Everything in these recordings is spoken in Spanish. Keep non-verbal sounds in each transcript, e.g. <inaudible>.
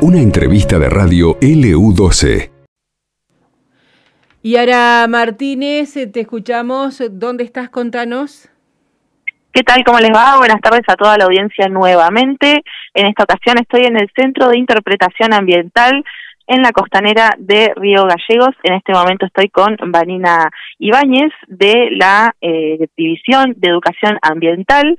Una entrevista de radio LU12. Y ahora, Martínez, te escuchamos. ¿Dónde estás? Contanos. ¿Qué tal? ¿Cómo les va? Buenas tardes a toda la audiencia nuevamente. En esta ocasión estoy en el Centro de Interpretación Ambiental en la costanera de Río Gallegos. En este momento estoy con Vanina Ibáñez de la eh, División de Educación Ambiental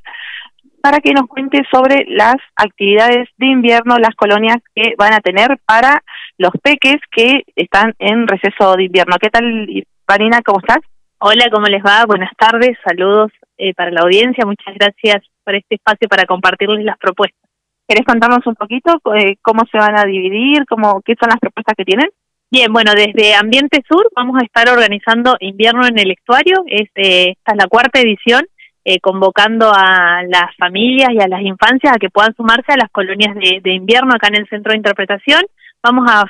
para que nos cuente sobre las actividades de invierno, las colonias que van a tener para los peques que están en receso de invierno. ¿Qué tal, Vanina? ¿Cómo estás? Hola, ¿cómo les va? Buenas tardes, saludos eh, para la audiencia. Muchas gracias por este espacio para compartirles las propuestas. ¿Querés contarnos un poquito eh, cómo se van a dividir, cómo, qué son las propuestas que tienen? Bien, bueno, desde Ambiente Sur vamos a estar organizando Invierno en el Estuario. Es, eh, esta es la cuarta edición eh, convocando a las familias y a las infancias a que puedan sumarse a las colonias de, invierno acá en el centro de interpretación. Vamos a,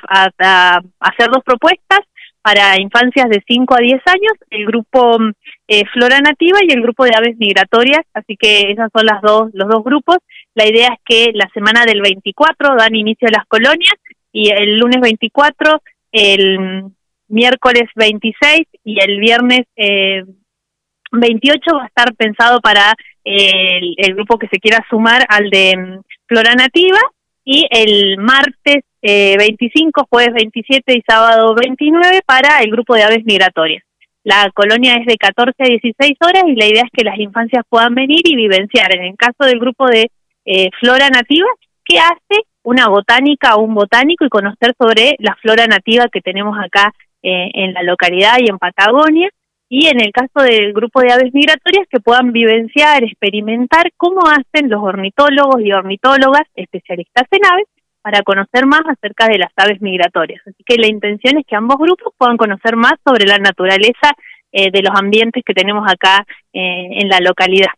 hacer dos propuestas para infancias de 5 a 10 años, el grupo eh, Flora Nativa y el grupo de aves migratorias, así que esas son las dos, los dos grupos. La idea es que la semana del 24 dan inicio a las colonias y el lunes 24, el miércoles 26 y el viernes eh, 28 va a estar pensado para el, grupo que se quiera sumar al de mm, Flora Nativa y el martes eh, 25, jueves 27 y sábado 29 para el grupo de aves migratorias. La colonia es de 14 a 16 horas y la idea es que las infancias puedan venir y vivenciar. En el caso del grupo de eh, flora nativa, ¿qué hace una botánica o un botánico y conocer sobre la flora nativa que tenemos acá eh, en la localidad y en Patagonia? Y en el caso del grupo de aves migratorias que puedan vivenciar, experimentar cómo hacen los ornitólogos y ornitólogas especialistas en aves para conocer más acerca de las aves migratorias. Así que la intención es que ambos grupos puedan conocer más sobre la naturaleza eh, de los ambientes que tenemos acá eh, en la localidad.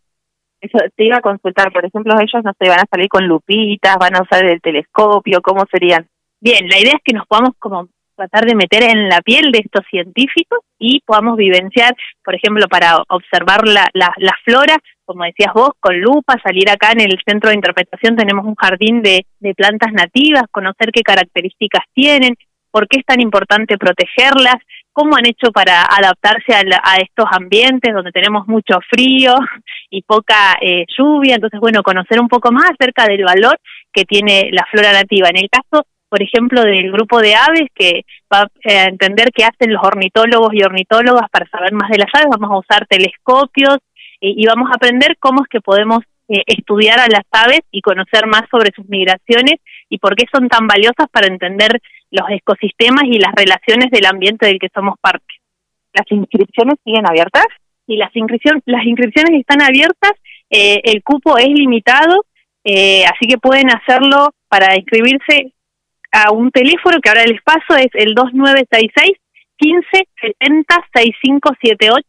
Eso te iba a consultar, por ejemplo, ellos no se van a salir con lupitas, van a usar el telescopio, ¿cómo serían? Bien, la idea es que nos podamos como tratar de meter en la piel de estos científicos y podamos vivenciar, por ejemplo, para observar la, la, la flora, como decías vos, con lupa, salir acá en el centro de interpretación tenemos un jardín de, plantas nativas, conocer qué características tienen, por qué es tan importante protegerlas, cómo han hecho para adaptarse a, a estos ambientes donde tenemos mucho frío <laughs> y poca eh, lluvia. Entonces, bueno, conocer un poco más acerca del valor que tiene la flora nativa. En el caso por ejemplo, del grupo de aves, que va eh, a entender qué hacen los ornitólogos y ornitólogas para saber más de las aves. Vamos a usar telescopios y, vamos a aprender cómo es que podemos eh, estudiar a las aves y conocer más sobre sus migraciones y por qué son tan valiosas para entender los ecosistemas y las relaciones del ambiente del que somos parte. ¿Las inscripciones siguen abiertas? Y las, inscripciones las inscripciones están abiertas, eh, el cupo es limitado, así que pueden hacerlo para inscribirse a un teléfono que ahora les paso, es el 2966 15 70 6578.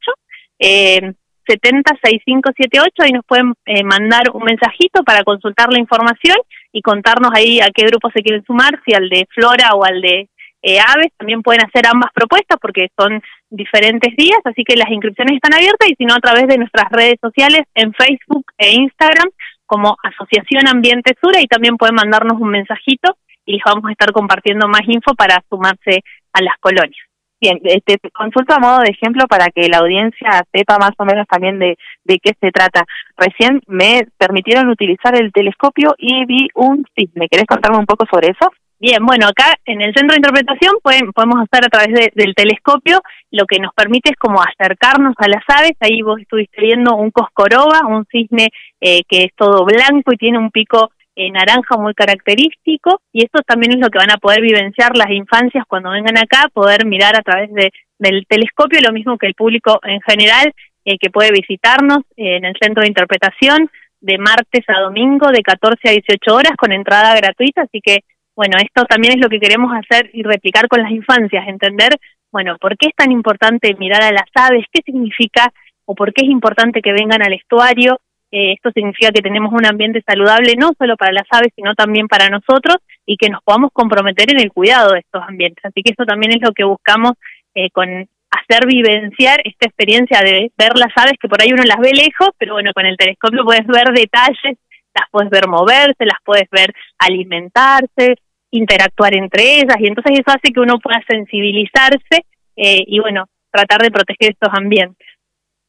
Eh, 70 6578, ahí nos pueden eh, mandar un mensajito para consultar la información y contarnos ahí a qué grupo se quieren sumar, si al de Flora o al de eh, Aves, también pueden hacer ambas propuestas porque son diferentes días, así que las inscripciones están abiertas y si no a través de nuestras redes sociales en Facebook e Instagram como Asociación Ambiente Sura y también pueden mandarnos un mensajito y les vamos a estar compartiendo más info para sumarse a las colonias. Bien, este, consulto a modo de ejemplo para que la audiencia sepa más o menos también de, de qué se trata. Recién me permitieron utilizar el telescopio y vi un cisne. ¿Querés contarme un poco sobre eso? Bien, bueno, acá en el centro de interpretación pueden, podemos hacer a través del telescopio, lo que nos permite es como acercarnos a las aves. Ahí vos estuviste viendo un coscoroba, un cisne eh, que es todo blanco y tiene un pico eh, naranja muy característico y esto también es lo que van a poder vivenciar las infancias cuando vengan acá, poder mirar a través de, del telescopio, lo mismo que el público en general eh, que puede visitarnos en el centro de interpretación de martes a domingo de 14 a 18 horas con entrada gratuita, así que bueno, esto también es lo que queremos hacer y replicar con las infancias, entender, bueno, por qué es tan importante mirar a las aves, qué significa o por qué es importante que vengan al estuario, eh, esto significa que tenemos un ambiente saludable no solo para las aves, sino también para nosotros y que nos podamos comprometer en el cuidado de estos ambientes. Así que eso también es lo que buscamos eh, con hacer vivenciar esta experiencia de ver las aves que por ahí uno las ve lejos, pero bueno, con el telescopio puedes ver detalles las puedes ver moverse, las puedes ver alimentarse, interactuar entre ellas y entonces eso hace que uno pueda sensibilizarse eh, y bueno, tratar de proteger estos ambientes.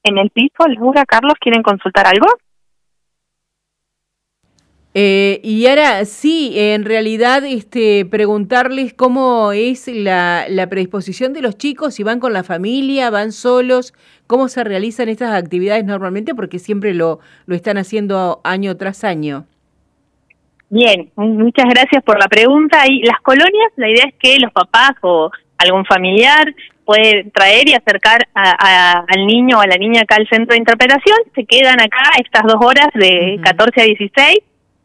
En el piso, Laura, Carlos, ¿quieren consultar algo? Eh, y ahora sí, en realidad, este, preguntarles cómo es la, la, predisposición de los chicos, si van con la familia, van solos, cómo se realizan estas actividades normalmente, porque siempre lo, lo están haciendo año tras año. Bien, muchas gracias por la pregunta. Y las colonias, la idea es que los papás o algún familiar puede traer y acercar al niño o a la niña acá al centro de interpretación, se quedan acá estas dos horas de 14 a 16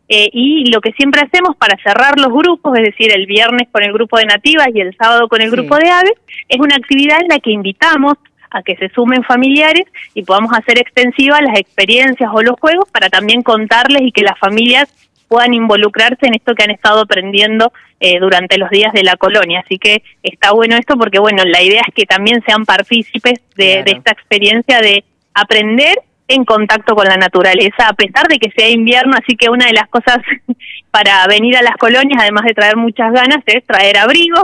eh, y lo que siempre hacemos para cerrar los grupos, es decir, el viernes con el grupo de nativas y el sábado con el grupo de aves, es una actividad en la que invitamos a que se sumen familiares y podamos hacer extensivas las experiencias o los juegos para también contarles y que las familias puedan involucrarse en esto que han estado aprendiendo eh, durante los días de la colonia. Así que está bueno esto porque, bueno, la idea es que también sean partícipes de esta experiencia de aprender en contacto con la naturaleza, a pesar de que sea invierno, así que una de las cosas <laughs> para venir a las colonias, además de traer muchas ganas, es traer abrigo,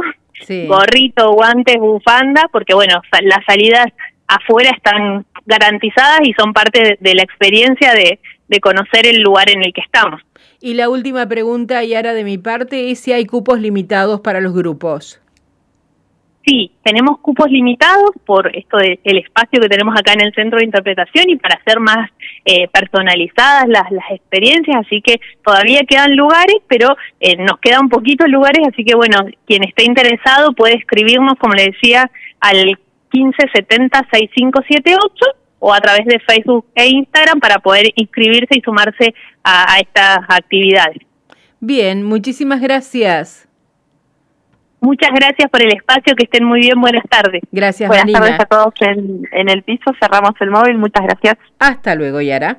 gorrito, guantes, bufanda, porque bueno, las salidas afuera están garantizadas y son parte de, la experiencia de, de conocer el lugar en el que estamos. Y la última pregunta, Yara, de mi parte, es si hay cupos limitados para los grupos. Sí, tenemos cupos limitados por esto del espacio que tenemos acá en el centro de interpretación y para hacer más eh, personalizadas las, las experiencias, así que todavía quedan lugares, pero eh, nos quedan poquitos lugares, así que bueno, quien esté interesado puede escribirnos, como le decía, al 1570-6578 o a través de Facebook e Instagram para poder inscribirse y sumarse a estas actividades. Bien, muchísimas gracias. Muchas gracias por el espacio, que estén muy bien, buenas tardes. Gracias, Buenas tardes a todos en, en el piso, cerramos el móvil, muchas gracias. Hasta luego, Yara.